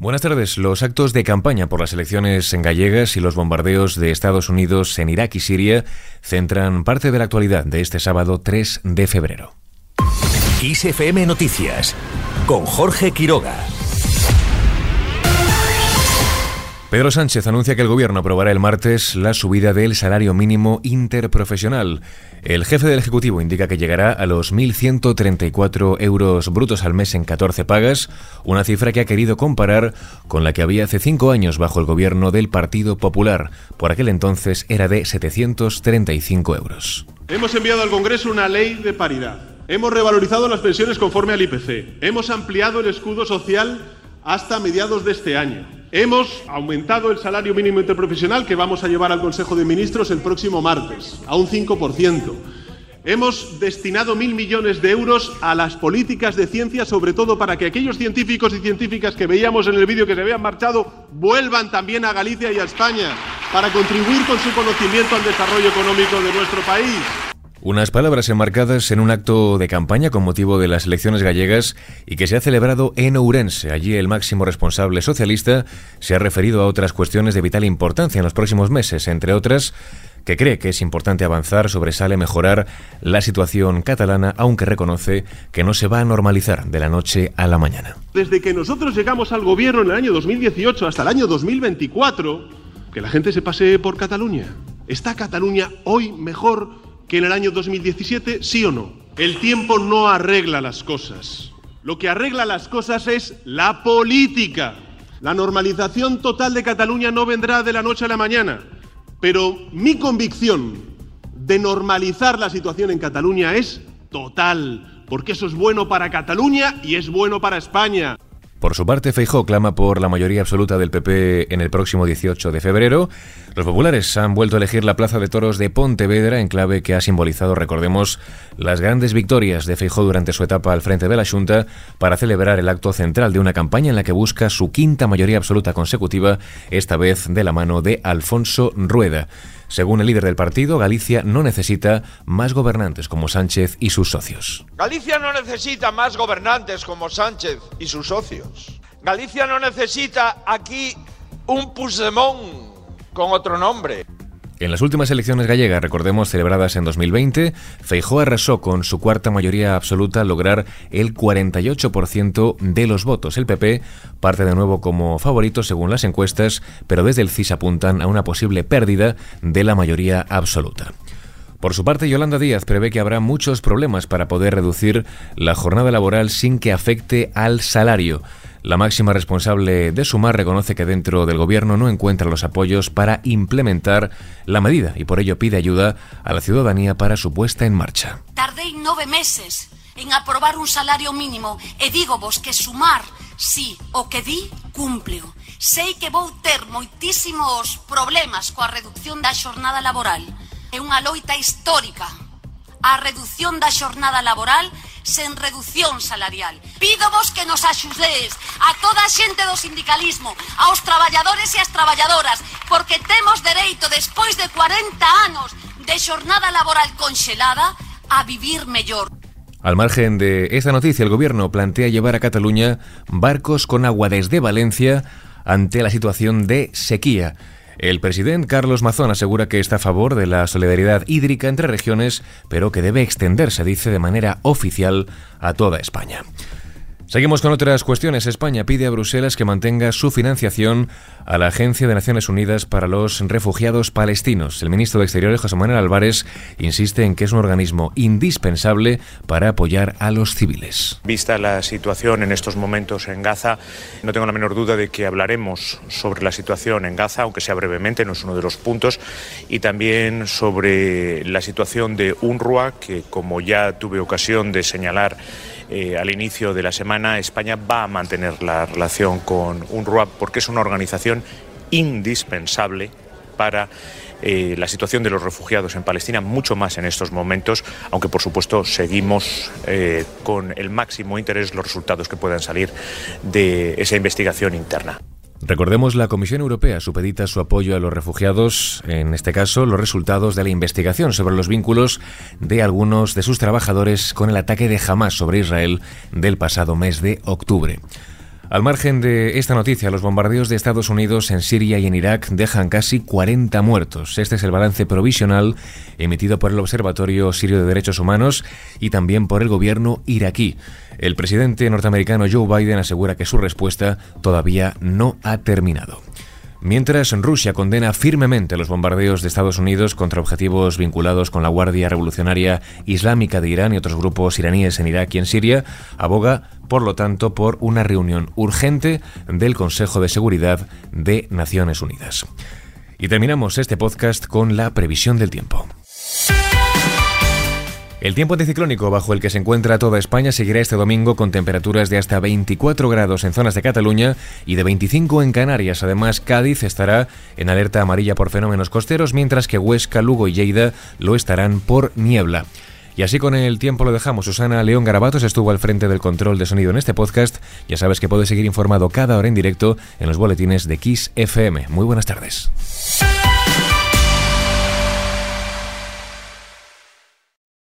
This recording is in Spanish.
Buenas tardes. Los actos de campaña por las elecciones en gallegas y los bombardeos de Estados Unidos en Irak y Siria centran parte de la actualidad de este sábado 3 de febrero. Noticias con Jorge Quiroga. Pedro Sánchez anuncia que el gobierno aprobará el martes la subida del salario mínimo interprofesional. El jefe del Ejecutivo indica que llegará a los 1.134 euros brutos al mes en 14 pagas, una cifra que ha querido comparar con la que había hace cinco años bajo el gobierno del Partido Popular. Por aquel entonces era de 735 euros. Hemos enviado al Congreso una ley de paridad. Hemos revalorizado las pensiones conforme al IPC. Hemos ampliado el escudo social hasta mediados de este año. Hemos aumentado el salario mínimo interprofesional que vamos a llevar al Consejo de Ministros el próximo martes, a un 5%. Hemos destinado mil millones de euros a las políticas de ciencia, sobre todo para que aquellos científicos y científicas que veíamos en el vídeo que se habían marchado vuelvan también a Galicia y a España para contribuir con su conocimiento al desarrollo económico de nuestro país. Unas palabras enmarcadas en un acto de campaña con motivo de las elecciones gallegas y que se ha celebrado en Ourense. Allí el máximo responsable socialista se ha referido a otras cuestiones de vital importancia en los próximos meses, entre otras que cree que es importante avanzar, sobresale mejorar la situación catalana, aunque reconoce que no se va a normalizar de la noche a la mañana. Desde que nosotros llegamos al gobierno en el año 2018 hasta el año 2024, que la gente se pase por Cataluña. ¿Está Cataluña hoy mejor que en el año 2017, sí o no. El tiempo no arregla las cosas. Lo que arregla las cosas es la política. La normalización total de Cataluña no vendrá de la noche a la mañana, pero mi convicción de normalizar la situación en Cataluña es total, porque eso es bueno para Cataluña y es bueno para España. Por su parte, Feijó clama por la mayoría absoluta del PP en el próximo 18 de febrero. Los populares han vuelto a elegir la Plaza de Toros de Pontevedra, en clave que ha simbolizado, recordemos, las grandes victorias de Feijó durante su etapa al frente de la Junta para celebrar el acto central de una campaña en la que busca su quinta mayoría absoluta consecutiva, esta vez de la mano de Alfonso Rueda. Según el líder del partido, Galicia no necesita más gobernantes como Sánchez y sus socios. Galicia no necesita más gobernantes como Sánchez y sus socios. Galicia no necesita aquí un Puigdemont con otro nombre. En las últimas elecciones gallegas, recordemos, celebradas en 2020, Feijó arrasó con su cuarta mayoría absoluta lograr el 48% de los votos. El PP parte de nuevo como favorito según las encuestas, pero desde el CIS apuntan a una posible pérdida de la mayoría absoluta. Por su parte, Yolanda Díaz prevé que habrá muchos problemas para poder reducir la jornada laboral sin que afecte al salario. La máxima responsable de Sumar reconoce que dentro del gobierno no encuentra los apoyos para implementar la medida y por ello pide ayuda a la ciudadanía para su puesta en marcha. Tardei nove meses en aprobar un salario mínimo e digo vos que Sumar, si o que di, cúmpleo. Sei que vou ter moitísimos problemas coa reducción da xornada laboral. É unha loita histórica. A reducción da xornada laboral sen reducción salarial. Pídovos que nos axudedes a toda a xente do sindicalismo, aos traballadores e as traballadoras, porque temos dereito, despois de 40 anos de xornada laboral conxelada, a vivir mellor. Al margen de esta noticia, el gobierno plantea llevar a Cataluña barcos con agua desde Valencia ante la situación de sequía. El presidente Carlos Mazón asegura que está a favor de la solidaridad hídrica entre regiones, pero que debe extenderse, dice, de manera oficial a toda España. Seguimos con otras cuestiones. España pide a Bruselas que mantenga su financiación a la Agencia de Naciones Unidas para los Refugiados Palestinos. El ministro de Exteriores, José Manuel Álvarez, insiste en que es un organismo indispensable para apoyar a los civiles. Vista la situación en estos momentos en Gaza, no tengo la menor duda de que hablaremos sobre la situación en Gaza, aunque sea brevemente, no es uno de los puntos, y también sobre la situación de UNRWA, que como ya tuve ocasión de señalar, eh, al inicio de la semana, España va a mantener la relación con UNRWA porque es una organización indispensable para eh, la situación de los refugiados en Palestina, mucho más en estos momentos, aunque por supuesto seguimos eh, con el máximo interés los resultados que puedan salir de esa investigación interna. Recordemos, la Comisión Europea supedita su apoyo a los refugiados, en este caso, los resultados de la investigación sobre los vínculos de algunos de sus trabajadores con el ataque de Hamas sobre Israel del pasado mes de octubre. Al margen de esta noticia, los bombardeos de Estados Unidos en Siria y en Irak dejan casi 40 muertos. Este es el balance provisional emitido por el Observatorio Sirio de Derechos Humanos y también por el gobierno iraquí. El presidente norteamericano Joe Biden asegura que su respuesta todavía no ha terminado. Mientras Rusia condena firmemente los bombardeos de Estados Unidos contra objetivos vinculados con la Guardia Revolucionaria Islámica de Irán y otros grupos iraníes en Irak y en Siria, aboga, por lo tanto, por una reunión urgente del Consejo de Seguridad de Naciones Unidas. Y terminamos este podcast con la previsión del tiempo. El tiempo anticiclónico bajo el que se encuentra toda España seguirá este domingo con temperaturas de hasta 24 grados en zonas de Cataluña y de 25 en Canarias. Además, Cádiz estará en alerta amarilla por fenómenos costeros, mientras que Huesca, Lugo y Lleida lo estarán por niebla. Y así con el tiempo lo dejamos. Susana León Garabatos estuvo al frente del control de sonido en este podcast. Ya sabes que puedes seguir informado cada hora en directo en los boletines de Kiss FM. Muy buenas tardes.